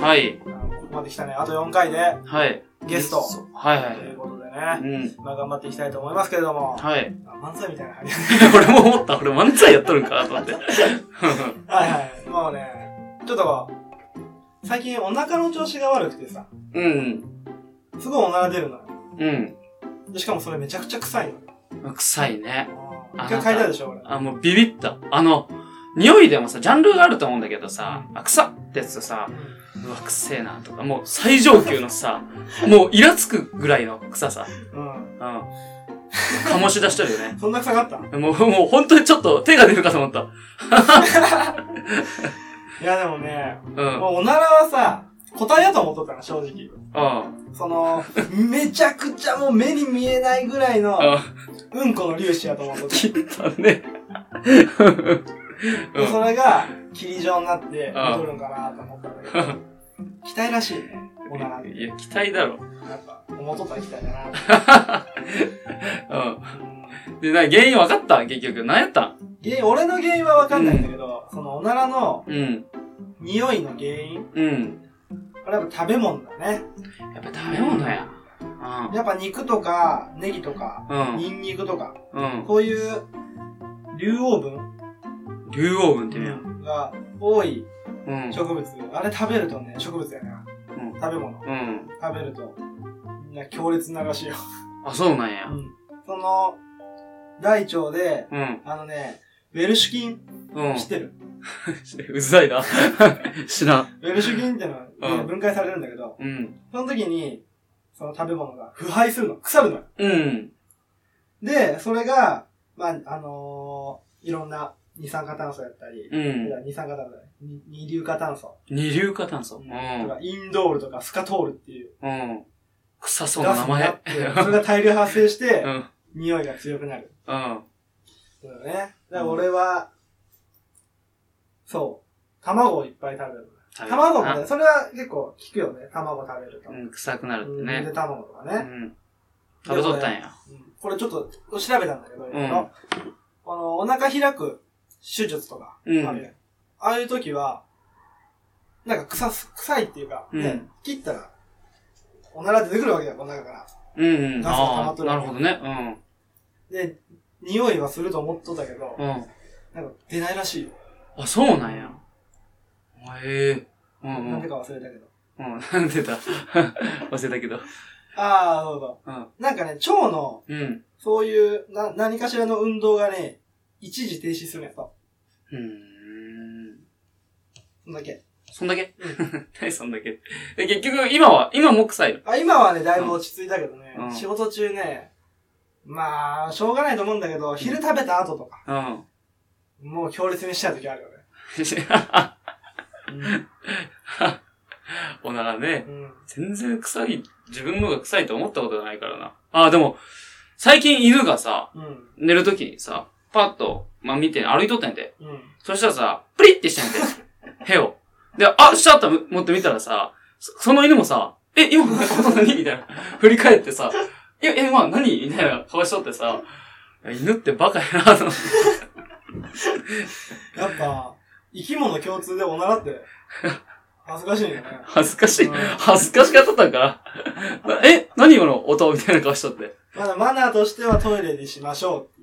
はい。ここまで来たね。あと4回で、はい。ゲストはいはいということでうね、ん。まあ頑張っていきたいと思いますけれども、はい。あ漫才みたいな感じ。俺も思った。俺漫才やっとるんかなと思って。はいはい。もうね、ちょっと、最近お腹の調子が悪くてさ、うん。すごいおなら出るのよ。うん。でしかもそれめちゃくちゃ臭いの。臭いね。一回嗅いだでしょ、俺。あ、もうビビった。あの、匂いでもさ、ジャンルがあると思うんだけどさ、あ、臭っってやつとさ、うわ、くせえなとか、もう最上級のさ、もうイラつくぐらいの臭さ。うん。うん。醸し出してるよね。そんな臭かった？もう、もう本当にちょっと手が出るかと思った。いやでもね、うん。もうおならはさ、答えやと思っとったの、正直。うん。その、めちゃくちゃもう目に見えないぐらいの、うん。うんこの粒子やと思っとった。切ったね。でそれが、霧状になって、うん戻るんかなと思ったんだけど、期待らしいね、おなら。いや、期待だろ。やっぱ、思っとったら期待だな。うん。で、な、原因分かった？結局。何やった？ん原因、俺の原因はわかんないんだけど、そのおならのうん。匂いの原因うん。これやっぱ食べ物だね。やっぱ食べ物や。やっぱ肉とか、ネギとか、うん。ニンニクとか、うん。こういう、竜黄分竜黄分って言うやん。が多いうん。植物、あれ食べるとね、植物やな。うん食べ物。うん。食べると、みんな強烈ならしいよ。あ、そうなんや。その、大腸で、うん。あのね、ウェルシュ菌、うん知。ってる？うざいな。知らん。ウェルシュ菌ってのは、ねうん分解されるんだけど、うん。その時に、その食べ物が腐敗するの、腐るのよ。うん。で、それが、まあ、あのーいろんな二酸化炭素やったり、うん二酸化炭素二二硫化炭素、二硫化炭素。うとん。かインドールとかスカトールっていううん。臭そうな名前それが大量発生して う、ん。匂いが強くなる。うん。そうだね。だから俺は、そう、卵をいっぱい食べる。卵もね、それは結構効くよね。卵食べると。うん、臭くなるってゆでね。う卵とかね。ん。食べとったんや。うんこれちょっと調べたんだけど、いろいろこのお腹開く手術とか、うんあるやんああいう時は、なんか臭す、臭いっていうか、ねうん切ったら、おなら出てくるわけだよ、この中から。うんうん。ガスが溜まっとるなるほどね。で、匂いはすると思っとったけど、うん。うん。なんか出ないらしいよ。あ、そうなんや。へえ。うんうなんでん。か忘れたけど。うん、なんでだ？忘れたけど。ああ、どうぞ。うん。なんかね、腸の、うん。そういう、な、何かしらの運動がね、一時停止するんやと。うーん。そんだけ。そんだけ？何そんだけ？え、結局、今は、今も臭いの？あ、今はね、だいぶ落ち着いたけどね、うん仕事中ね、まあ、しょうがないと思うんだけど、昼食べた後とか、うん。もう強烈にしちゃう時あるよね。おならね。うん。全然臭い、自分のが臭いと思ったことないからな。あ、でも、最近犬がさ、うん。寝るときにさ、パッと、まあ、見て歩いとったんやて。うん。そしたらさ、プリってしてんて。へを。で、あ、しちゃった持って見たらさ、そその犬もさ、え、今のこと何？みたいな。振り返ってさ、え、え、まあ何？みたいな顔しとってさ、いや犬ってバカやなと思って。やっぱ、生き物共通でおならって、恥ずかしいよね。恥ずかしいうん。恥ずかしかったんかな。え、何今の音？みたいな顔しとって。まだマナーとしてはトイレにしましょう。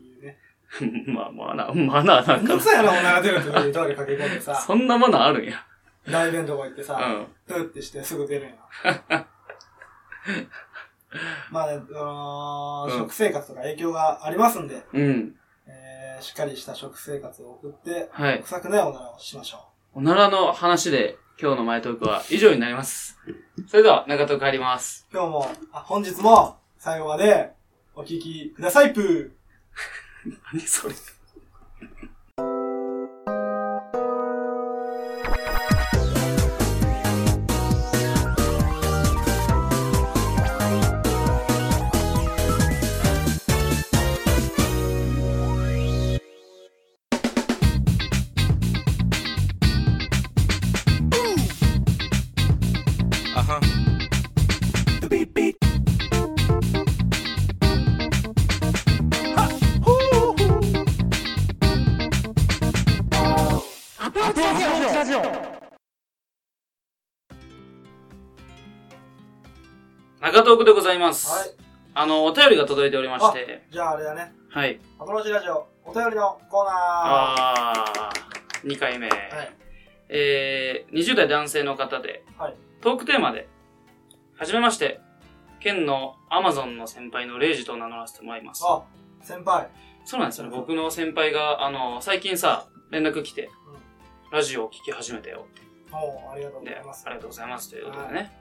まあ、マナー、マナーなんかめんどく。さいな、おなら出る時にトイレ駆け込んでさ、そんなマナーあるんや。大便とか行ってさ、うん。プーってしてすぐ出るんや。まあね、あの食生活とか影響がありますんで、うん。えー、しっかりした食生活を送って、はい。臭くないおならをしましょおならの話で今日の前トークは以上になります。それでは中戸帰ります。う。今日も、あ、本日も最後までお聞きください、プー。何それ。トークでございます。はい。あの、お便りが届いておりまして、じゃああれだね。はい。アプローチラジオ、お便りのコーナー。あー、2回目。はい。えー、20代男性の方で、はいトークテーマで、はじめまして、県のアマゾンの先輩のレイジと名乗らせてもらいます。あ、先輩。そうなんですよね。僕の先輩が、あの、最近さ、連絡来て、ラジオを聞き始めたよ。おうありがとうござで、います。ありがとうございます。ということでね。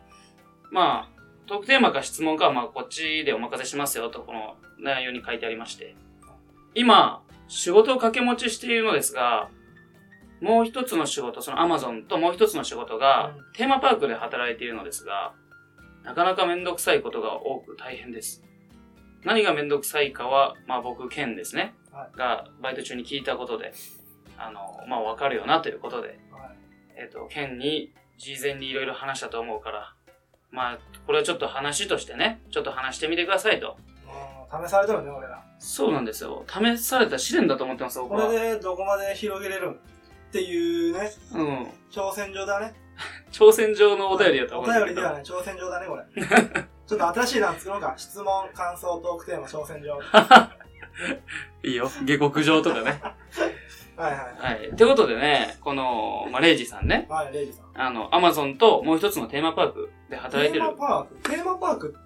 まあ、トークテーマか質問かは、まあ、こっちでお任せしますよと、この内容に書いてありまして。今、仕事を掛け持ちしているのですが、もう一つの仕事、その Amazon ともう一つの仕事が、うんテーマパークで働いているのですが、なかなかめんどくさいことが多く大変です。何がめんどくさいかは、まあ僕、ケンですね。はが、バイト中に聞いたことで、あの、まあわかるよなということで、はい。えっ、と、ケンに事前にいろいろ話したと思うから、まあ、これはちょっと話としてね、ちょっと話してみてくださいと。うん試されてるね、俺ら。そうなんですよ。試された試練だと思ってます、僕は。これでどこまで広げれるんっていうね、うん。挑戦状だね。挑戦状のお便りだとお思うんだけど。便りではね、挑戦状だね、これ。ちょっと新しいの作ろうか。質問、感想、トークテーマ、挑戦状。は いいよ。下克上とかね。いはい。はい。ってことでね、この、まあ、レイジさんね、はい、レイジさん。あの、アマゾンともう一つのテーマパークで働いてるテー。マパーク？テーマパーク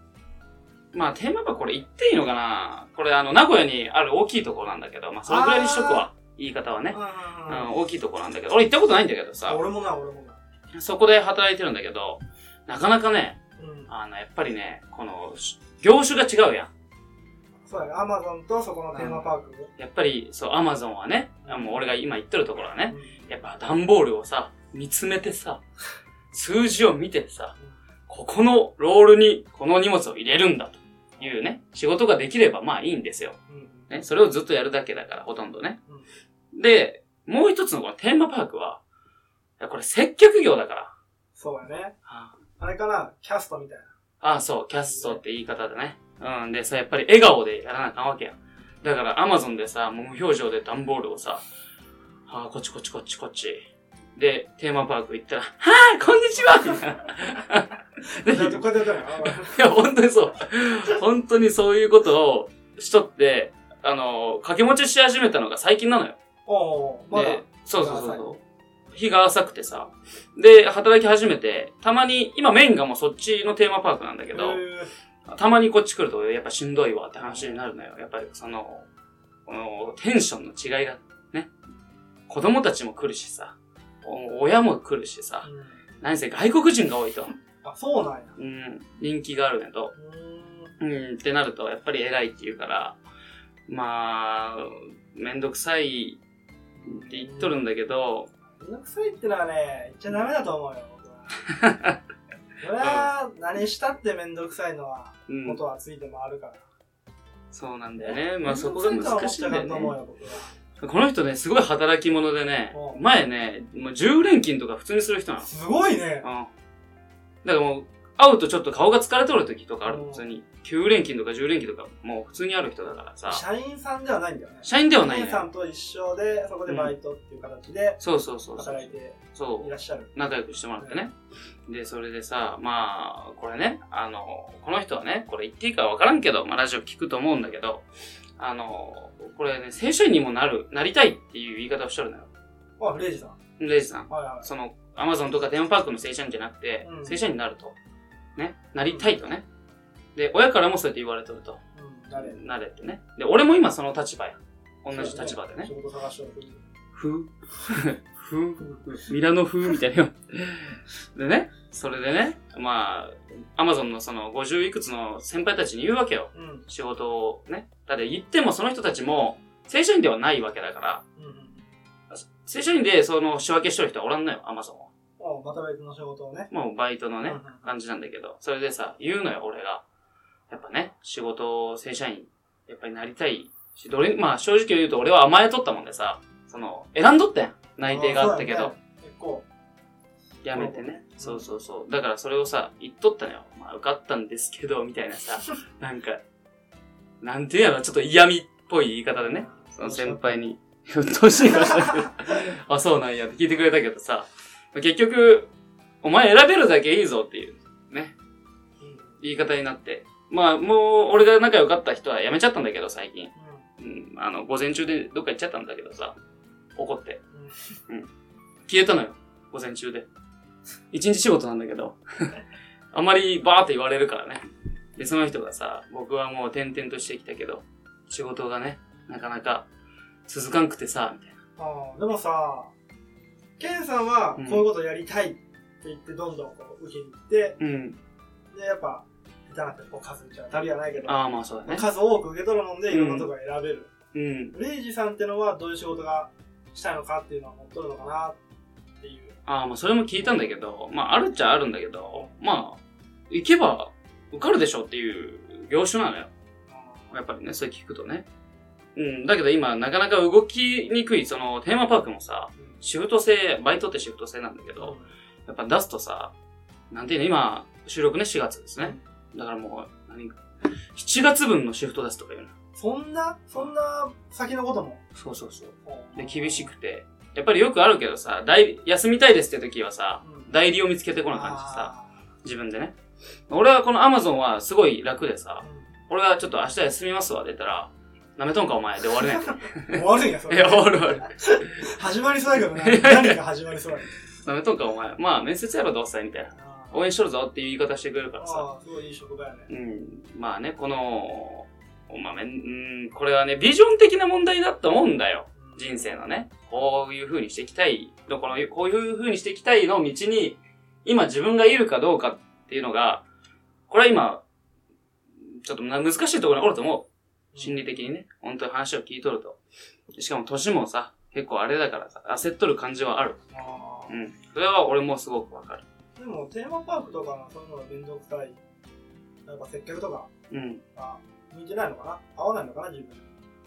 まあ、テーマパークこれ言っていいのかな？これあの、名古屋にある大きいところなんだけど、まあ、そのぐらいにしとくわ。言い方はね。ううんん、大きいところなんだけど、俺行ったことないんだけどさ、俺もな、俺もな。そこで働いてるんだけど、なかなかね、うん。あの、やっぱりね、この、し業種が違うやん。そうやね、アマゾンとそこのテーマパーク。やっぱり、そう、アマゾンはね、あもう俺が今言ってるところはね、うんやっぱ段ボールをさ、見つめてさ、数字を見てさ、ここのロールにこの荷物を入れるんだというね、仕事ができればまあいいんですよ。うん。ね、それをずっとやるだけだから、ほとんどね。で、もう一つのこのテーマパークは、これ接客業だから。そうやね。ああれかな、キャストみたいな。あ、そう、キャストって言い方でね。うん、でさ、やっぱり笑顔でやらなあかんわけやん。だから、アマゾンでさ、もう無表情で段ボールをさ、ああ、こっちこっちこっちこっち。で、テーマパーク行ったら、はあ、こんにちはみたいな。でだってこうやっていや、本当にそう。本当にそういうことをしとって、あの、掛け持ちし始めたのが最近なのよ。おおまだで、そうそうそうそう。日が浅くてさ。で、働き始めて、たまに、今メインがもうそっちのテーマパークなんだけど、へたまにこっち来ると、やっぱしんどいわって話になるのよ。やっぱりその、このテンションの違いがね。子供たちも来るしさ、お親も来るしさー、うん何せ外国人が多いと。あ、そうなんや。うん、人気があるねと。うーんうん、ってなると、やっぱり偉いって言うから、まあ、めんどくさいって言っとるんだけど、めんどくさいってのはね、言っちゃダメだと思うよ、僕は。それは、何したってめんどくさいのは、うんことはついてもあるから。そうなんだよね。まあそこが難しいんだよね。この人ね、すごい働き者でねう、ん前ね、もう10連勤とか普通にする人なの。すごいね。うん。だからもう、会うとちょっと顔が疲れとる時とかあるうん普通に。9連勤とか10連勤とか、もう普通にある人だからさ。社員さんではないんだよね。社員ではないのよ。社員さんと一緒で、そこでバイトっていう形でそうそうそうそう。働いてそうい。らっしゃる。仲良くしてもらってね。で、それでさ、まあ、これね、あの、この人はね、これ言っていいかわからんけど、まあ、ラジオ聞くと思うんだけど、あの、これね、正社員にもなる、なりたいっていう言い方をしとるのよ。あ、レイジさん。レイジさん。はいはい。その、アマゾンとかテーマパークの正社員じゃなくて、うん正社員になると。ね、なりたいとね。で、親からもそうやって言われとると。うん、誰なれってね。で、俺も今その立場や。同じ立場でね仕。事探してる時に。ふ ふミラノ風みたいな。でね、それでね、まあ、アマゾンのその50いくつの先輩たちに言うわけよ。うん。仕事をね。だって言ってもその人たちも正社員ではないわけだから、うんうん。正社員でその仕分けしてる人はおらんのよ、アマゾンは。おまた別の仕事をね。もうバイトのね感じなんだけど、それでさ、言うのよ、俺が。やっぱね、仕事を正社員、やっぱりなりたいし、どれ、まあ正直言うと俺は甘えとったもんでさ、その、選んどったやん。内定があったけど、結構。やめてね。そそううそうそう。だからそれをさ、言っとったのよ。まあ受かったんですけど、みたいなさ、なんか、なんていうやろ、ちょっと嫌味っぽい言い方でね、その先輩に、うっとうしい顔したけど、あ、そうなんやって聞いてくれたけどさ、結局、お前選べるだけいいぞっていう、ね。うん言い方になって。まあ、もう、俺が仲良かった人は辞めちゃったんだけど、最近。うん、あの、午前中でどっか行っちゃったんだけどさ、怒って。うん消えたのよ、午前中で。一日仕事なんだけど、あまりバーって言われるからね。で、その人がさ、僕はもう転々としてきたけど、仕事がね、なかなか続かんくてさ、みたいな。ああでもさ、ケンさんはうんこういうことやりたいって言ってどんどんこう受けに行って、うん。で、やっぱ、下手なってこう数打ち当たりはないけど、ああ、まあそうだね。数多く受け取るもんでいろんなとこが選べる。うん。レイジさんってのはどういう仕事がしたいのかっていうのは持っとるのかなっていう。ああ、まあそれも聞いたんだけど、まああるっちゃあるんだけど、まあ、行けば受かるでしょっていう業種なのよ。やっぱりね、それ聞くとね。うん、だけど今、なかなか動きにくい、その、テーマパークもさ、うんシフト制、バイトってシフト制なんだけど、やっぱ出すとさ、なんていうの、今、収録ね、4月ですね。だからもう、何 ?7 月分のシフト出すとか言うの。そんな、そんな先のことも？そうそうそう。で、厳しくて。やっぱりよくあるけどさ、代休みたいですって時はさ、うん代理を見つけてこな感じでさ、あ自分でね。俺はこの Amazon はすごい楽でさー、俺がちょっと明日休みますわって言ったら、なめとんかお前で終わるね 終わるんや、それ。いや、終わる終わる。始まりそうやけどね。何か始まりそうや。なめとんかお前。まあ面接やろどうせみたいな。応援しとるぞっていう言い方してくれるからさ。あー、すごいいい職場やね。うん。まあね、この、まあめん、うん、これはね、ビジョン的な問題だと思うんだよ。うん人生のね。こういう風にしていきたい。このこういう風にしていきたいの道に、今自分がいるかどうかっていうのが、これは今、ちょっとな難しいところにあると思う。心理的にね。本当に話を聞いとると。しかも年もさ、結構あれだからさ、焦っとる感じはある。あーうん。それは俺もすごくわかる。でも、テーマパークとかのそういうのがめんどくさい。なんか接客とかうん。が向いてないのかな？合わないのかな？自分に。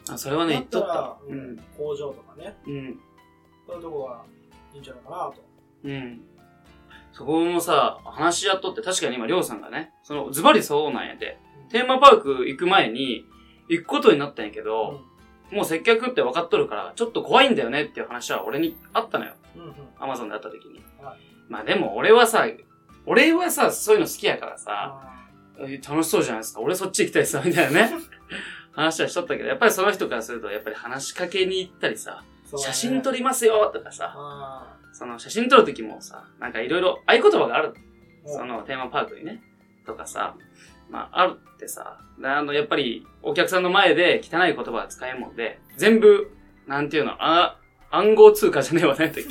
あ、それはね、言っとったうん工場とかね。うん。そういうとこがいいんじゃないかなと。うん。そこもさ、話し合っとって、確かに今、りょうさんがね、その、ズバリそうなんやで。テーマパーク行く前に、行くことになったんやけど、もう接客って分かっとるから、ちょっと怖いんだよねっていう話は俺にあったのよ。うんうん。アマゾンで会った時に。はいまあでも俺はさ、俺はさ、そういうの好きやからさ、楽しそうじゃないですか。俺そっち行きたいさ、みたいなね。話はしとったけど、やっぱりその人からすると、やっぱり話しかけに行ったりさ、ね写真撮りますよとかさ、あその写真撮る時もさ、なんかいろいろ合言葉がある。ーそのテーマパークにね。とかさ、まあ、あるってさ、であの、やっぱり、お客さんの前で汚い言葉が使えんもんで、全部、なんていうの、あ、暗号通貨じゃねえわね、だっけ。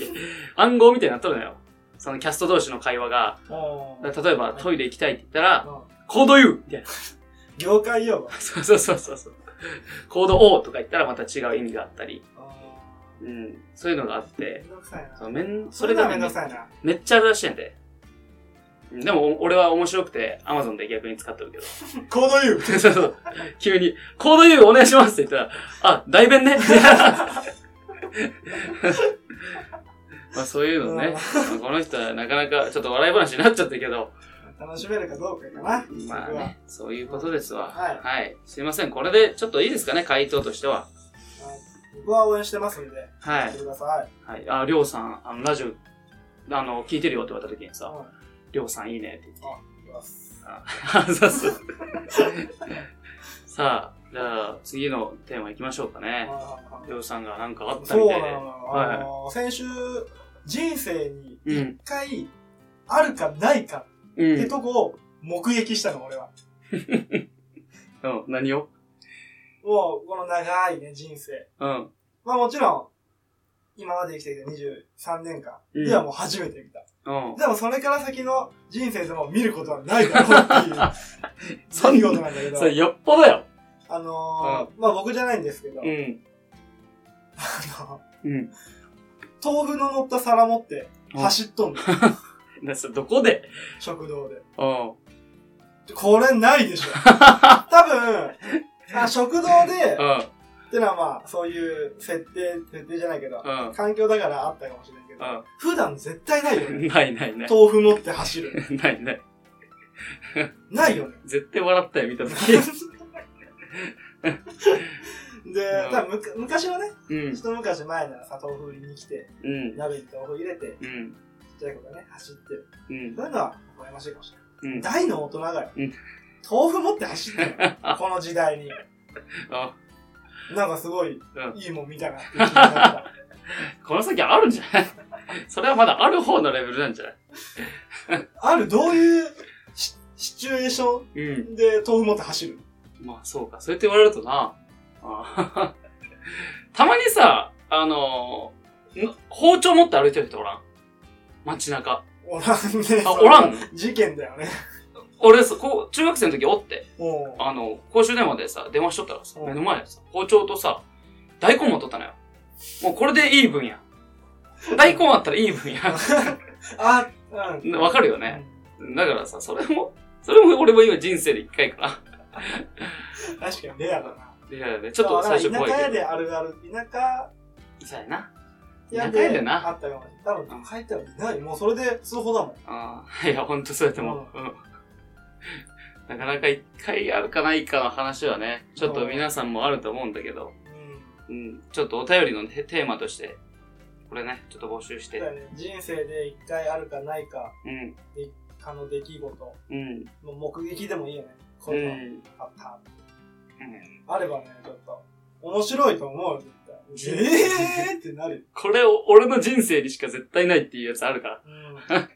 暗号みたいになっとるのよ。そのキャスト同士の会話が、例えばトイレ行きたいって言ったら、うんコード U! みたいな。業界用語。そうそうそうそう。コード O とか言ったらまた違う意味があったり、あうん、そういうのがあっーめてん、どくさいな。そうめん、それがめんどくさいな。めっちゃあるらしいんやで。でも、お俺は面白くて、アマゾンで逆に使ってるけど。コード U! そうそう。急に、コード U お願いしますって言ったら、あ、代弁ね。まあそういうのね。まあこの人はなかなかちょっと笑い話になっちゃったけど、楽しめるかどうかかな。まあね、そういうことですわ。はいはい。すいません。これでちょっといいですかね、回答としては。僕は応援してますんで、はいやって。ください。はい。あ、りょうさん、あの、ラジオ、あの、聞いてるよって言われた時にさ、うんりょうさんいいねって言って。あ、いきます。あ、そうそう。さあ、じゃあ次のテーマ行きましょうかね。りょうさんがなんかあったみたいで。はい先週、人生にうん一回、あるかないかうってん。とこを目撃したの、俺は。うん、何を？もう、この長いね、人生。うん。まあもちろん、今まで生きてきた23年間うんではもう初めて見た。うん。でもそれから先の人生でも見ることはないだろうっていうそん出来事なんだけどそ、れよっぽどよ。あのーまあ僕じゃないんですけど、うん。あのうん。豆腐の乗った皿持って走っとんの、な、それどこで？食堂で。うん。これないでしょ。多分、あ食堂で、うん。ってのはまあ、そういう設定、設定じゃないけど、うん。環境だからあったかもしれないけど、う普段絶対ないよね。ん。ないないない。豆腐持って走る。ないない。ないよね。絶対笑ったよ、見たとき。で、多分むか昔のね、うん。一昔前ならさ、豆腐売りに来て、うん。鍋に豆腐入れて、うん。ちっちゃい子がね、走ってる。うん。そういうのは、微笑ましいかもしれない。うん。大の大人がよ、うん豆腐持って走ってるこの時代に。あなんかすごい、うんいいもん見たなって気になった。この先あるんじゃない？それはまだある方のレベルなんじゃない？ある、どういうシシチュエーショうん。ンで豆腐持って走る？まあそうか。そうやって言われるとな。あたまにさ、あのーん？包丁持って歩いてる人おらん？街中。おらんね。あ、おらんの？事件だよね。俺さ、こう、中学生の時おって、あの、公衆電話でさ、電話しとったらさ、うん目の前でさ、包丁とさ、大根持っとったのよ。もうこれでいい分や。大根あったらいい分や。あ、うん。わかるよね。だからさ、それも、それも俺も今人生で一回かな。うん確かにレアだな。いやいや、ちょっと最初怖いけど。田舎屋であるある、田舎そうやな。屋田舎屋ででなあったかもしれない。多分、帰ったらいない。もうそれで通報だもん。ああ、いや、ほんとそうやってもう、うん。なかなか一回あるかないかの話はね、ちょっと皆さんもあると思うんだけど、うん。うん、ちょっとお便りのテテーマとして、これね、ちょっと募集して、ね。人生で一回あるかないか、うん、かの出来事、うん、もう目撃でもいいよね。こう、うんいうのあった。あればね、ちょっと、面白いと思うよ、絶対。えーってなる。これを俺の人生にしか絶対ないっていうやつあるから、うん。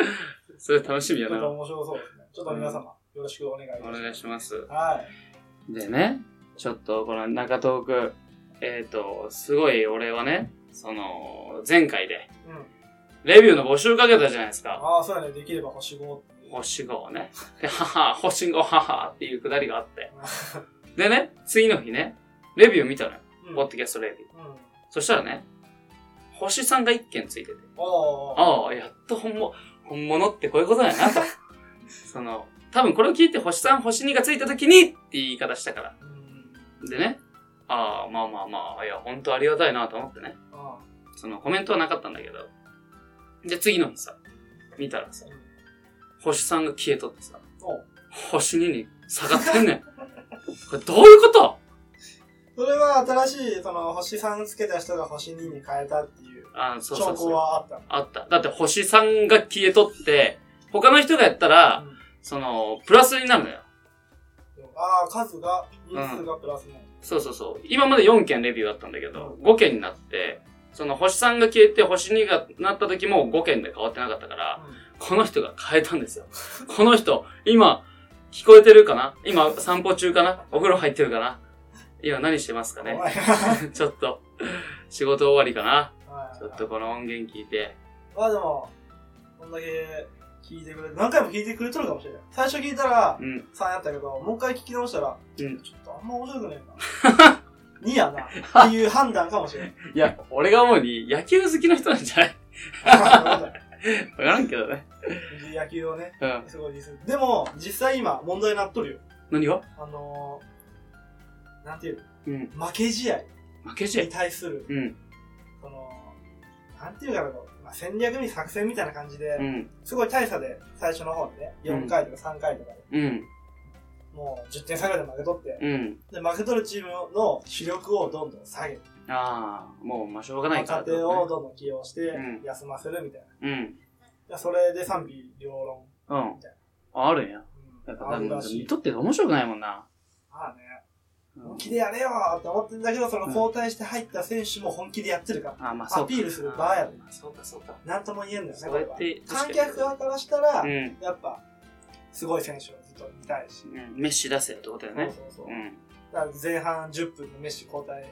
それ楽しみやな。ちょっと面白そうですね。ちょっと皆様、よろしくお願いします。お願いします。はい。でね、ちょっとこの中東区、えっ、と、すごい俺はね、その、前回で、うん。レビューの募集かけたじゃないですか。ああ、そうやね。できれば星5っていう。星5をね。で、はは、星5、ははっていうくだりがあって。でね、次の日ね、レビュー見たのよ。うん。ポッドキャストレビュー。うん。そしたらね、星さんが1件ついてて。おー。ああ、やっと本物、本物ってこういうことやなと。その、多分これを聞いて星3、星2がついた時にって言い方したから。うん。でね、ああ、まあまあまあ、いや、本当ありがたいなと思ってね。あそのコメントはなかったんだけど。で、次の日さ、見たらさあ。、星3が消えとってさ、お星2に下がってんねん。これどういうこと？それは新しい、その、星3つけた人が星2に変えたっていうあそう証拠そうそう。はあったの？あった。だって星3が消えとって、他の人がやったら、うんその、プラスになるのよ。ああ、数が、人数がプラスね。そうそうそう。今まで4件レビューあったんだけど、5件になって、その星3が消えて星2がなった時も5件で変わってなかったから、この人が変えたんですよ。この人、今、聞こえてるかな？今、散歩中かな？お風呂入ってるかな？今何してますかね？ちょっと、仕事終わりかな？はい。ちょっとこの音源聞いて。まあでも、こんだけ聞いてくれて、何回も聞いてくれとるかもしれない。最初聞いたらうん。3やったけど、もう一回聞き直したら、うんちょっとあんま面白くねえな。2やな。っていう判断かもしれない。いや、俺が思うに、野球好きの人なんじゃない？わ わからんけどね。野球をね、うん。すごいディスる。でも、実際今、問題になっとるよ。何が？あのー、なんていううん。の負け試合に負け試合。対する、うん。その、なんていうかなと、まあ、戦略に作戦みたいな感じで、うん。すごい大差で、最初の方にね、4回とか3回とかで、うん。もう10点差ぐらいで負け取って、うん。で、負け取るチームの主力をどんどん下げて、ああ、もう、まあ、しょうがないから若手をどんどん起用してうん、休ませるみたいな。うん。それで賛否両論。うんみたい。あるんや。うん、やっぱ。見とって面白くないもんな。本気でやれよーって思ってんだけど、その交代して入った選手も本気でやってるから、あまあ、そうか。アピールする場やであそうか、そうか。なんとも言えんだよね、これは。観客側からしたら、うん。やっぱ、すごい選手をずっと見たいし。うん。メッシ出せよってことだよね。そうそうそう。うん。だから前半10分でメッシ交代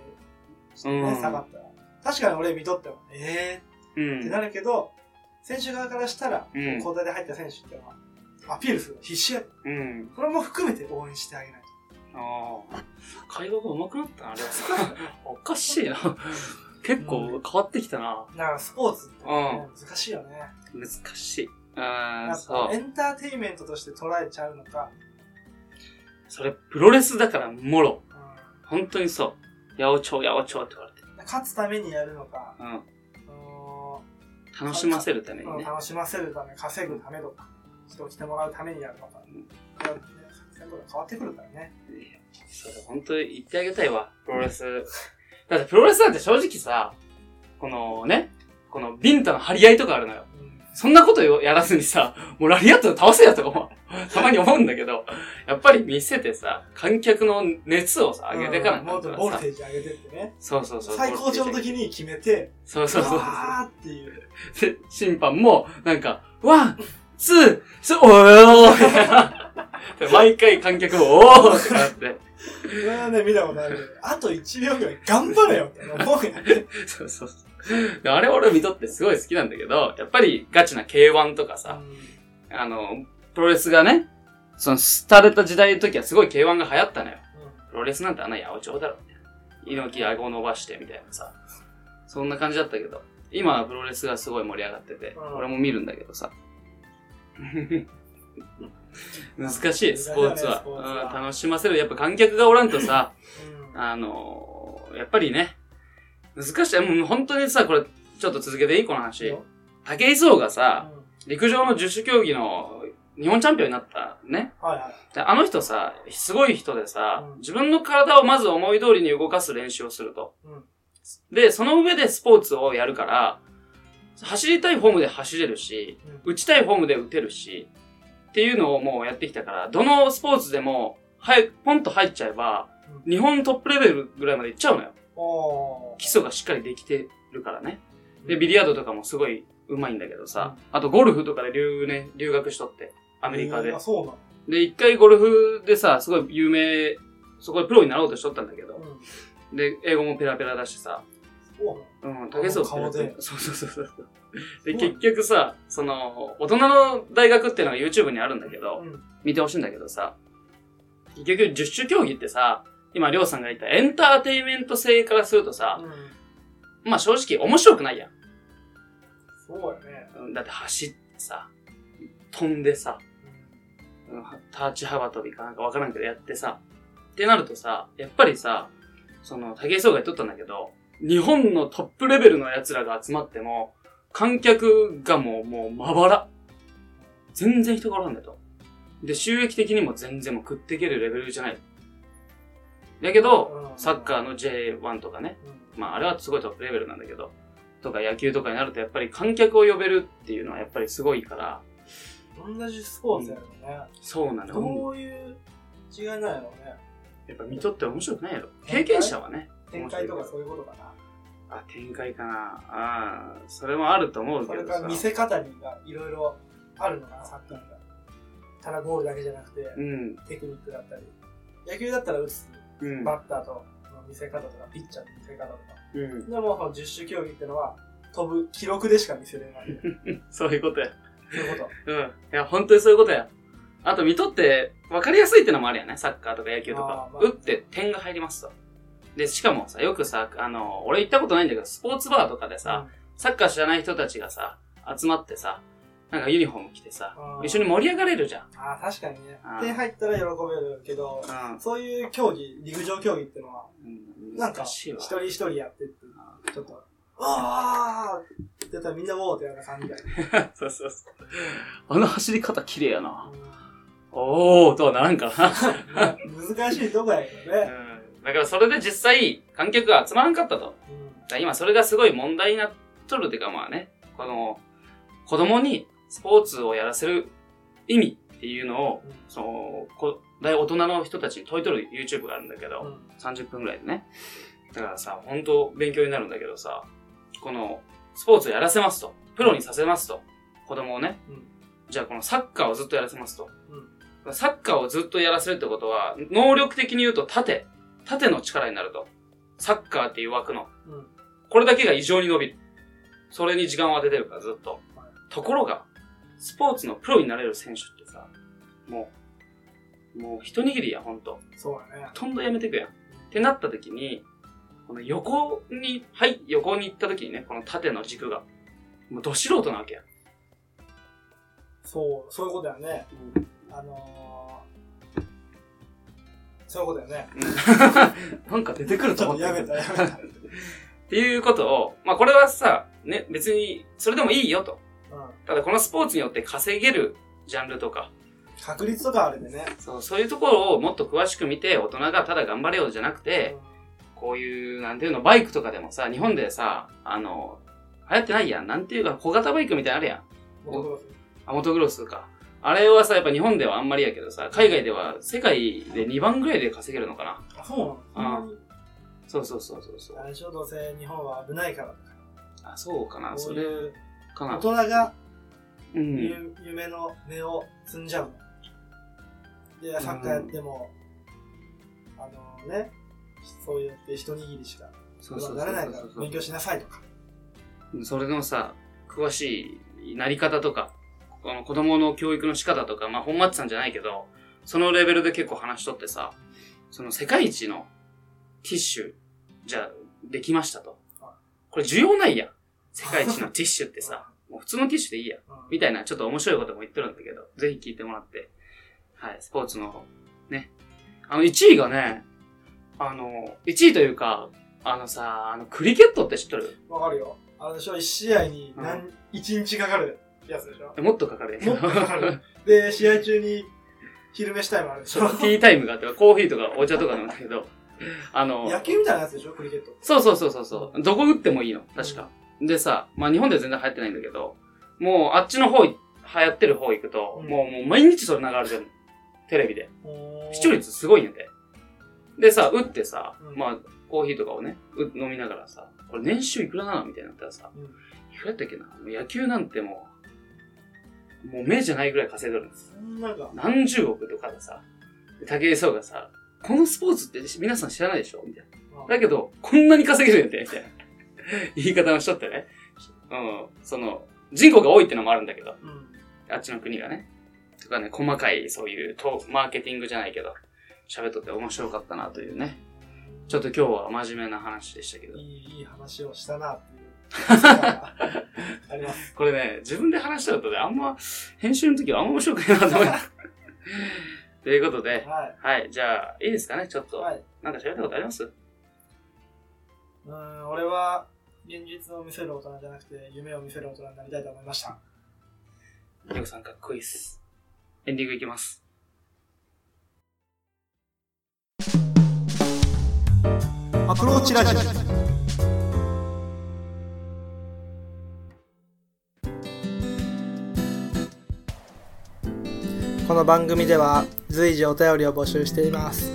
してね、うん下がったら。確かに俺見とっても、えうーってん。なるけど、選手側からしたら、うん交代で入った選手ってのは、アピールするの必死や。うん。それも含めて応援してあげないああ。会話が上手くなったな、あれは。おかしいな。結構変わってきたな。と。だからスポーツって、ね難しいよね。難しい。うん、やっそう。ぱエンターテインメントとして捉えちゃうのか、それ、プロレスだから、もろ。う本当にそう。八百長、八百長って言われて。ん、勝つためにやるのか、うん。その楽しませるためにうんね。楽しませるため、稼ぐためとか、人を来てもらうためにやるのか、うん変わってくるからね。それ、本当に言ってあげたいわ。プロレス。だって、プロレスなんて正直さ、このね、このビンタの張り合いとかあるのよ。そんなことやらずにさ、もうラリアット倒せやとかも、たまに思うんだけど、やっぱり見せてさ、観客の熱をさ、上げていかなうんもっとボルテージ上げてってね。そうそうそう。最高潮の時に決めて、そうそうそう。わーっていう。で、審判も、なんか、ワン、ツー、ス、おーみたいな。で毎回観客も、おーってなって。それはね、見たことあるあと1秒ぐらい頑張れよって思うよね。そうそうそう。であれ俺見とってすごい好きなんだけど、やっぱりガチな K1 とかさ、あの、プロレスがね、その、廃れた時代の時はすごい K1 が流行ったのよ。プロレスなんてあんな八百長だろ、みたいな。猪木顎伸ばしてみたいなさ。そんな感じだったけど、今はプロレスがすごい盛り上がってて、うん俺も見るんだけどさ。難しい、スポーツは。ツはうん、楽しませる。やっぱ観客がおらんとさ、うん。あのー、やっぱりね、難しい。もう本当にさ、これ、ちょっと続けていいこの話。よ武井壮がさ、うん陸上の十種競技の日本チャンピオンになったね。はいはい。であの人さ、すごい人でさ、うん自分の体をまず思い通りに動かす練習をすると。うんで、その上でスポーツをやるから、走りたいフォームで走れるし、打ちたいフォームで打てるし、っていうのをもうやってきたから、どのスポーツでも、はい、ポンと入っちゃえば、日本トップレベルぐらいまで行っちゃうのよ。基礎がしっかりできてるからね。で、ビリヤードとかもすごい上手いんだけどさ、あとゴルフとかで留年、留学しとって、アメリカで。で、一回ゴルフでさ、すごい有名、そこでプロになろうとしとったんだけど、うん。で、英語もペラペラだしさ、そうなのうん、竹そうそうそうそう。で、結局さ、その、大人の大学っていうのが YouTube にあるんだけど、うん。見てほしいんだけどさ、結局十種競技ってさ、今、りょうさんが言ったエンターテインメント性からするとさ、うん。まあ正直面白くないやん。そうやね。うんだって走ってさ、飛んでさ、うんターチ幅跳びかなんかわからんけどやってさ、ってなるとさ、やっぱりさ、その、竹井壮が言っとったんだけど、日本のトップレベルの奴らが集まっても、観客がもう、もうまばら。全然人がおらんだと。で、収益的にも全然もう食っていけるレベルじゃない。だけど、うんサッカーの J1 とかね、うん。まああれはすごいトップレベルなんだけど、とか野球とかになるとやっぱり観客を呼べるっていうのはやっぱりすごいから、同じスポーツやろね。そうなの。どういう違いなんやろうね。やっぱ見とって面白くないやろ。経験者はね。展開とかそういうことかな。あ、展開かな。ああ、それもあると思うそけどさ。見せ方にがいろいろあるのかな、サッカーが。ただゴールだけじゃなくて、うん、テクニックだったり。野球だったら打つうん、バッターとの見せ方とか、ピッチャーの見せ方とか。うん。でも、十種競技ってのは、飛ぶ記録でしか見せれない。そういうことや。そういうこうん。いや、本当にそういうことや。あと見とって分かりやすいってのもあるよね。サッカーとか野球とかまあ打って点が入りますと。で、しかもさ、よくさ、あの、俺行ったことないんだけど、スポーツバーとかでと。さ、サッカー知らない人たちがさ、集まってさ、なんかユニフォーム着てさ一緒に盛り上がれるじゃん。ああ、確かにね点入ったら喜べるけど、うんそういう競技、陸上競技ってのは、うん。なんか。一人一人やってって、ちょっと、ああって言ったらみんなウォーってやる感じだよね。そうそうそう。あの走り方綺麗やな。うんおーとはならんからな。難しいとこやけどね。うん。だからそれで実際、観客が集まらんかったと。うん今それがすごい問題になっとるっていうかまあね、この、子供にスポーツをやらせる意味っていうのを、その、こ大大人の人たちに問いとる YouTube があるんだけど、うん30分ぐらいでね。だからさ、本当勉強になるんだけどさ、この、スポーツをやらせますと。プロにさせますと。子供をね。うんじゃあこのサッカーをずっとやらせますと。うんサッカーをずっとやらせるってことは、能力的に言うと縦。縦の力になると。サッカーっていう枠の。うんこれだけが異常に伸びる。それに時間を当ててるからずっと。ところが、スポーツのプロになれる選手ってさ、もう、もう一握りや、ほんと。そうだね。ほとんどやめてくやん。ってなった時に、この横に、はい、横に行った時にね、この縦の軸が、もうど素人なわけや。そう、そういうことやね。あのー、そういうことやね。なんか出てくるとと思ったやめた、やめた。っていうことを、まあこれはさ、ね、別に、それでもいいよと。うん。ただこのスポーツによって稼げるジャンルとか、確率とかあるんでね。そうそういうところをもっと詳しく見て、大人がただ頑張れよじゃなくて、こういう、なんていうの、バイクとかでもさ、日本でさ、あの、流行ってないやん。なんていうか、小型バイクみたいなのあるやん。モトクロス。あ、モトクロスか。あれはさ、やっぱ日本ではあんまりやけどさ、海外では世界で2番ぐらいで稼げるのかな。あ、そうなの？そうそうそうそうそう。あれでしょ、どうせ日本は危ないから。あ、そうかな。こそうれかな。人がうん。ゆ夢の目を積んじゃうの。で、サッカーやっても、あのね、そうやって一握りしかそうそうならないから勉強しなさいとか。それのさ、詳しいなり方とか、この子供の教育の仕方とか、まあ本松さんじゃないけど、そのレベルで結構話しとってさ、その世界一のティッシュ、じゃあ、できましたと。これ需要ないやん。世界一のティッシュってさ、もう普通のティッシュでいいや。うんみたいなちょっと面白いことも言ってるんだけど、ぜひ聞いてもらって。はい、スポーツの、ね。あの、1位がね、あの、1位というか、あのさ、あの、クリケットって知ってる？わかるよ。あれでしょ、一試合に何、う一日かかるやつでしょ。えもっとかかるもっとかかる。で、試合中に昼飯タイムあるでしょ。ティータイムがあって、コーヒーとかお茶とかなんだけど、あの、野球みたいなやつでしょ、クリケット。そうそうそうそうそう。どこ打ってもいいの、確か。でさ、まあ日本では全然流行ってないんだけど、もうあっちの方い、流行ってる方行くと、うんもうもう毎日それ流れてるの。テレビで。視聴率すごいんやで。でさ、打ってさ、うんまあ、コーヒーとかをね、う飲みながらさ、これ年収いくらなの？みたいになったらさ、うんいくらやったっけな？もう野球なんてもう、もう目じゃないぐらい稼いでるんです。何十億とかでさ、で武井壮がさ、このスポーツって皆さん知らないでしょ？みたいな。だけど、こんなに稼げるんやって、みたいな。言い方をしとってね。うん。その、人口が多いってのもあるんだけど、うん。あっちの国がね。とかね、細かいそういうとマーケティングじゃないけど、喋っとって面白かったなというね。ちょっと今日は真面目な話でしたけどい。い、いい話をしたなっていう。あります。これね、自分で話しちゃうとね、あんま、編集の時はあんま面白くないなと思います。ということで、ははい、じゃあ、いいですかね、ちょっい。と。はい。なんか喋ったことあります？うーん、俺は、現実を見せる大人じゃなくて、夢を見せる大人になりたいと思いました。りょうさんかっこいいっす。エンディングいきます。アプローチラジオ。この番組では随時お便りを募集しています。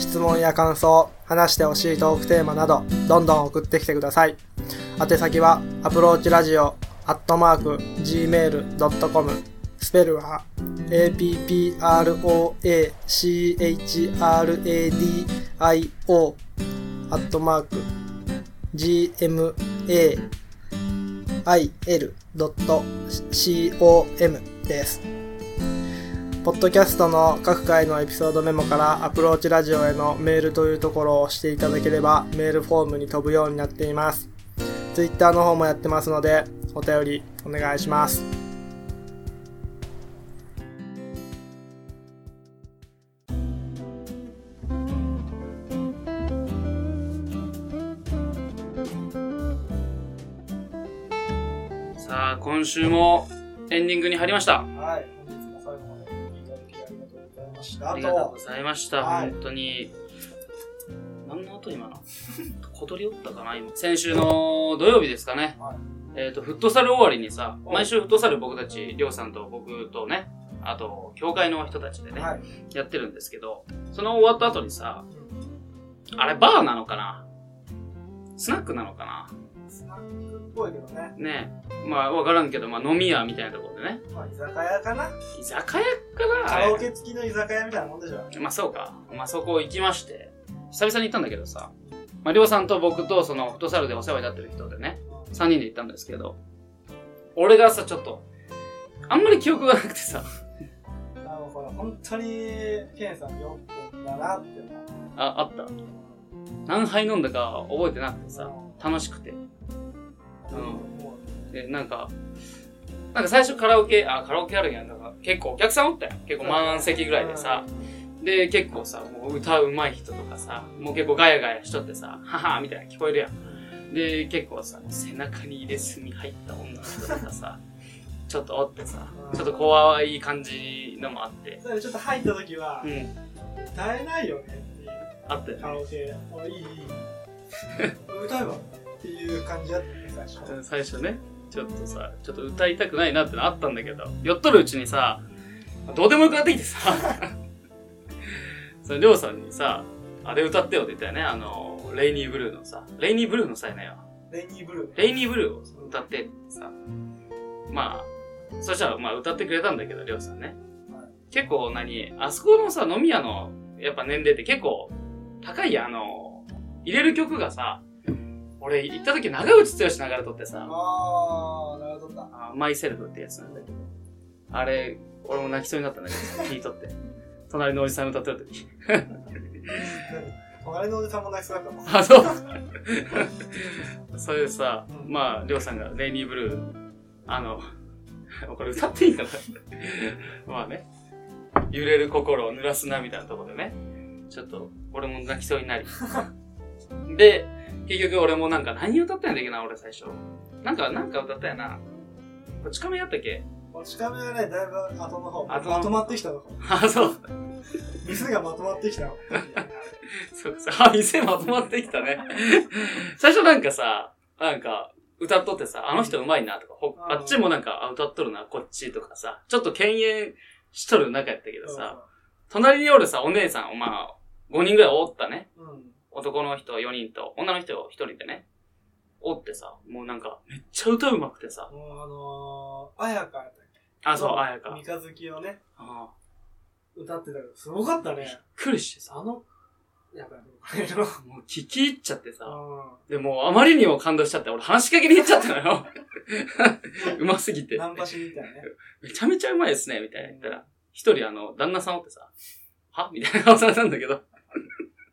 質問や感想、話してほしいトークテーマなど、どんどん送ってきてください。宛先は、アプローチラジオ、アットマーク、gmail.com、スペルは、approachradio、アットマーク、gmail.com です。ポッドキャストの各回のエピソードメモからアプローチラジオへのメールというところを押していただければメールフォームに飛ぶようになっています。ツイッターの方もやってますのでお便りお願いします。さあ、今週もエンディングに入りました。はい、ました。ありがとうございました。はい本当に。何の音今の？小鳥おったかな今。先週の土曜日ですかね。はいえっ、と、フットサル終わりにさ、お毎週フットサル僕たち、りょうさんと僕とね、あと、教会の人たちでね、はい。やってるんですけど、その終わった後にさ、あれバーなのかな？スナックなのかな？スナックっぽいけどね。ねまあわからんけど、まあ飲み屋みたいなところでね。まあ、居酒屋かな居酒屋かなカラオケ付きの居酒屋みたいなもんでしょ。まあそうか。まあそこ行きまして、久々に行ったんだけどさ、まありょうさんと僕とそのフットサルでお世話になってる人でね、3人で行ったんですけど、俺がさ、ちょっと、あんまり記憶がなくてさ、あの、ほら、本当に、ケンさん酔ってんだなってあ、あった。何杯飲んだか覚えてなくてさ、楽しくて。うんもで、なんか、なんか最初カラオケ、あ、カラオケあるんやん。なんか結構お客さんおったよ。結う構満席ぐらいでさ。で、結構さ、もう歌うまい人とかさ、もう結構ガヤガヤしとってさ、ははみたいな聞こえるやん。で、結構さ、背中に入れ墨入った女の人とかさ、ちょっとおってさ、ちょっと怖い感じのもあって。ちょっと入った時はう、ん、歌えないよねっていう。あったよカラオケ、おいいいい。歌えばっていう感じだったね、最初。最初ね。ちょっとさ、ちょっと歌いたくないなってのあったんだけど、酔っとるうちにさ、どうでもよくなってきてさ、そのりょうさんにさ、あれ歌ってよって言ったよね、あの、レイニーブルーのさ、レイニーブルーのさやないわ。レイニーブルー。レイニーブルーを歌ってってさ、まあ、そしたらまあ歌ってくれたんだけど、りょうさんね。はい結構何、あそこのさ、飲み屋の、やっぱ年齢って結構高いやん、あの、入れる曲がさ、俺行った時長渕剛流れとってさ、あー、なるほどだ。あマイセルフってやつなんだけど、あれ、俺も泣きそうになったんだけどさ、聞いとって。隣のおじさん歌ってる時。隣のおじさんも泣きそうだったもん。あ、そう。それでさ、うんまあ、りょうさんがレイニーブルー、あの、これ歌っていいかなまあね、揺れる心を濡らす涙のところでね、ちょっと、俺も泣きそうになり。で、結局俺もなんか何歌ったんだっけな、俺最初。なんか、なんか歌ったよな。こっち亀やったっけ？こち亀はね、だいぶ後の方。後のまとまってきたの。あ、そう。店がまとまってきたの。そうそう。あ、店まとまってきたね。最初なんかさ、なんか、歌っとってさ、あの人うまいなとか、ほうんあっちもなんか、あ、歌っとるな、こっちとかさ、ちょっと敬遠しとる中やったけどさ、隣におるさ、お姉さん、まあ、5人ぐらいおったね。うん。うん。男の人4人と、女の人1人でね、おってさ、もうなんか、めっちゃ歌うまくてさ、もうあのー、あやかやったっけ？あ、そう、あやか。三日月をね、あ歌ってたけど、すごかったね。びっくりしてさ、あの、やばい、これの。もう聞き入っちゃってさ、うでもうあまりにも感動しちゃって、俺話しかけに行っちゃったのよ。うますぎてん。。ナンパしに行ったよね。めちゃめちゃうまいですね、みたいな言ったら、一人あの、旦那さんおってさ、は？みたいな顔されたんだけど、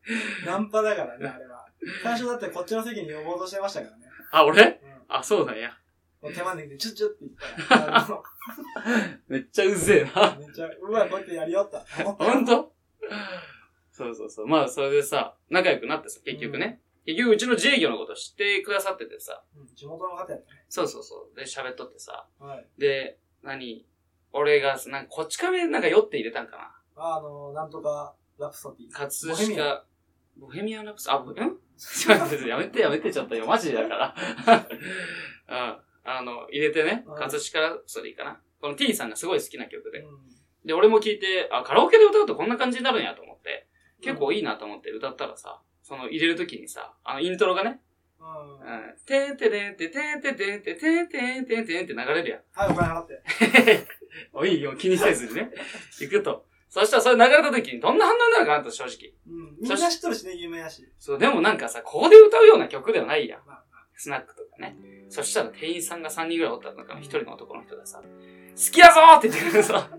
ナンパだからね、あれは。最初だってこっちの席に呼ぼうとしてましたからね。あ、俺？うん。あ、そうなんや。もう手招きでチュッチュッって言ったら、あのめっちゃうぜえな。めっちゃ、うわ、こうやってやりよった。ほんとそうそうそう。まあ、それでさ、仲良くなってさ、結局ね。結局、うちの自営業のこと知ってくださっててさ、うん地元の方やったね。そうそうそう。で、喋っとってさ、はい。で、何？俺が、なんか、こっち亀なんか酔って入れたんかな。あの、なんとか、ラプソディ。葛飾、ボヘミアンラプス、あ、ボん？やめてやめてちょっとよ、マジだから。うん。あの、入れてね、うん葛飾ラプソディかな。この T さんがすごい好きな曲で。うんで、俺も聞いて、あ、カラオケで歌うとこんな感じになるんやと思って、結構いいなと思って歌ったらさ、その入れるときにさ、あのイントロがね、てんてれんててんててんててんてんてんてんって流れるやん。お金払って。おいいよ、気にせずにね。行くと。そしたらそれ流れたときにどんな反応になるかなと正直。うん。みんな知っとるしね、有名やし。そう、でもなんかさ、ここで歌うような曲ではないやん。まあスナックとかね。そしたら店員さんが3人ぐらいおった中の1人の男の人がさ、好きやぞーって言ってくれてさ、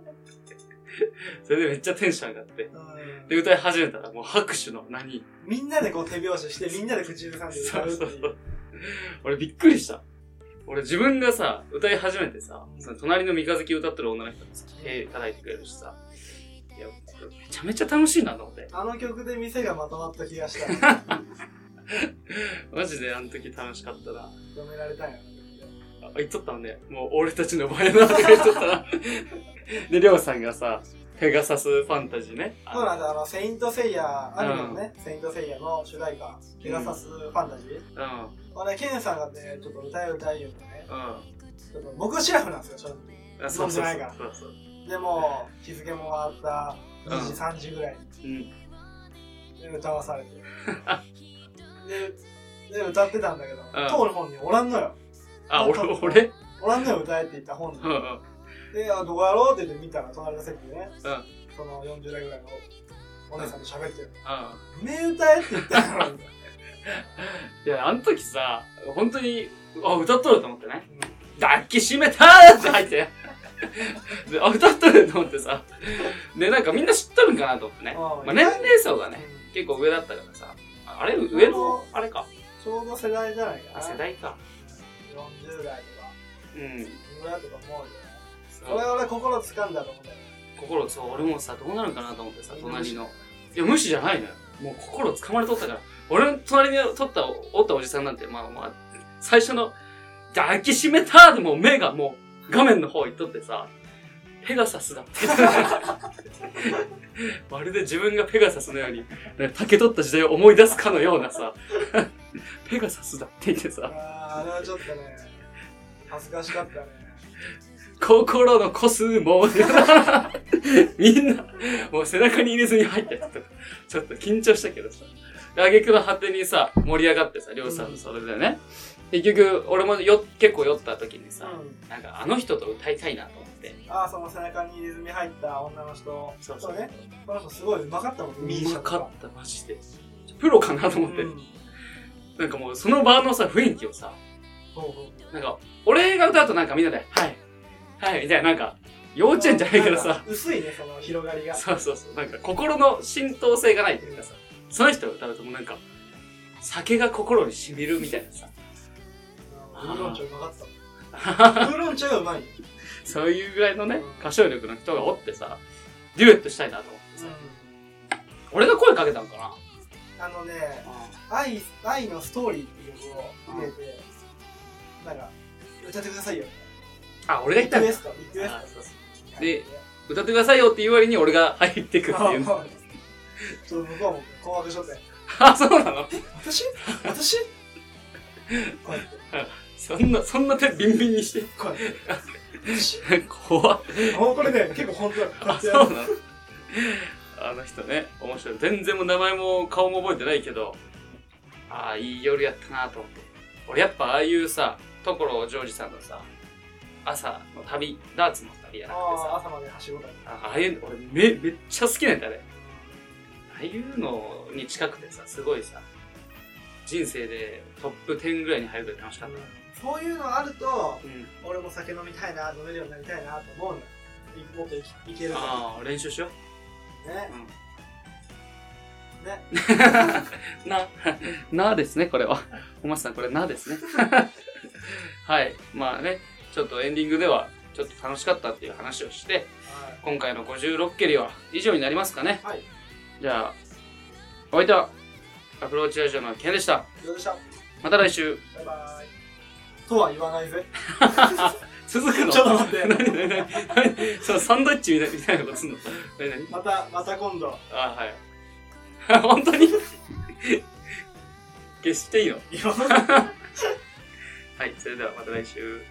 それでめっちゃテンション上がって。うんで、歌い始めたらもう拍手の何みんなでこう手拍子して、みんなで口ずさんで歌そううっていう。そうそう。俺びっくりした。俺自分がさ、歌い始めてさ、その隣の三日月歌ってる女の人がさ、手叩いてくれるしさ、めちゃめちゃ楽しいなと思って。あの曲で店がまとまった気がした。マジであの時楽しかったな。認められたんやあ、言っとったのね。もう俺たちの場合なとか言っとったな。で、りょうさんがさ、ペガサスファンタジーね。そうなんだ、あの、セイントセイヤ、アニメのね、セイントセイヤの主題歌、ペガサスファンタジー。うん。あれ、ケンさんがね、ちょっと歌い歌い言うとね、うちょっと僕シラフなんですよ、正直。ん。あそうそうそうそうそう。でも、日付も回った2時、3時ぐらいうん。に歌わされて。で、で、歌ってたんだけど、当の本におらんのよ。あ、俺、俺？おらんのよ、歌えって言った本に。で、あ、どこやろう？って言って見たら、隣の席でね、うん。その40代ぐらいのお姉さんと喋ってる。うん。目歌えって言ったのに。いや、あの時さ、本当に、あ、歌っとると思ってね。うん抱きしめたーって入って。で、あ、歌っとると思ってさ。で、なんかみんな知っとるんかなと思ってね。あまあ、年齢層がね、うん結構上だったからさ。あれ上の、あれか。ちょうど世代じゃないかな。あ、世代か。40代とか、うん。ぐらいだと思うよ。そうこれ俺心掴んだと思うんだよ。心、そう、俺もさ、どうなるかなと思ってさ、隣の。いや、無視じゃないのよ。もう心掴まれとったから。俺の隣に撮った、おったおじさんなんて、まあまあ、最初の、抱きしめたーでもう目がもう画面の方行っとってさ、ペガサスだって。まるで自分がペガサスのように、ね竹取った時代を思い出すかのようなさ、ペガサスだって言ってさ、あれはちょっとね、恥ずかしかったね。心のコスモみんな、もう背中に入れずに入ったやつとか、ちょっと緊張したけどさ。あげくの果てにさ、盛り上がってさ、りょうさんのそれでね。結局、俺もよ結構酔った時にさ、うん。なんかあの人と歌いたいなと思って。ああ、その背中に入れ墨入った女の人。そうそうね。この人すごい上手かったもんね。うまかった、マジで。プロかなと思って。うん。なんかもうその場のさ、雰囲気をさ、ほうほうなんか、俺が歌うとなんかみんなで、はい、はい、みたいな、なんか、幼稚園じゃないけどさか、薄いね、その広がりが。そうそうそう、なんか心の浸透性がないというかさ、その人が歌うともうなんか、酒が心に染みるみたいなさ、ウーロン茶うまかった。ウーロン茶がうまいよ。そういうぐらいのねうん、歌唱力の人がおってさ、デュエットしたいなと思ってさ、俺が声かけたんかなあのね、愛、愛のストーリーっていう曲を入れて、なんか、歌ってくださいよ。あ、俺が言ったんだリクエ。スト、リクエスト。で歌ってくださいよって言う割に俺が入ってくっていう。あちょっと向こうも困惑しとって。あ、そうなの私私こうやって、そんな、そんな手ビンビンにして。こうやって。私怖っ。もうこれね、結構本当だ。あ、そうなの？あの人ね、面白い。全然もう名前も顔も覚えてないけど、ああ、いい夜やったなと思って。俺やっぱああいうさ、所ジョージさんのさ、朝の旅、ダーツの旅やなくてああ、さ、朝まで走ろうかああいうの、俺め、めっちゃ好きなんだ、あれ。ああいうのに近くてさ、すごいさ、人生でトップ10ぐらいに入ると楽しかった。そういうのあると、うん。俺も酒飲みたいな、飲めるようになりたいなと思うんだ。いもっといいけるかああ、練習しよ。う。ね。うん。な、なですね、これは。おまさん、これなですね。はい。まあね、ちょっとエンディングでは、ちょっと楽しかったっていう話をして、は今回の56蹴りは以上になりますかね。はい。じゃあ、お相手は、アプローチラジオのケンでしたまた来週。バイバイ。とは言わないぜ。続くの？ちょっと待って何何何何？そう、サンドイッチみたいみたいなことすんの？何何？また、また今度。あ、はい。本当に？消していいの？今はい、それではまた来週。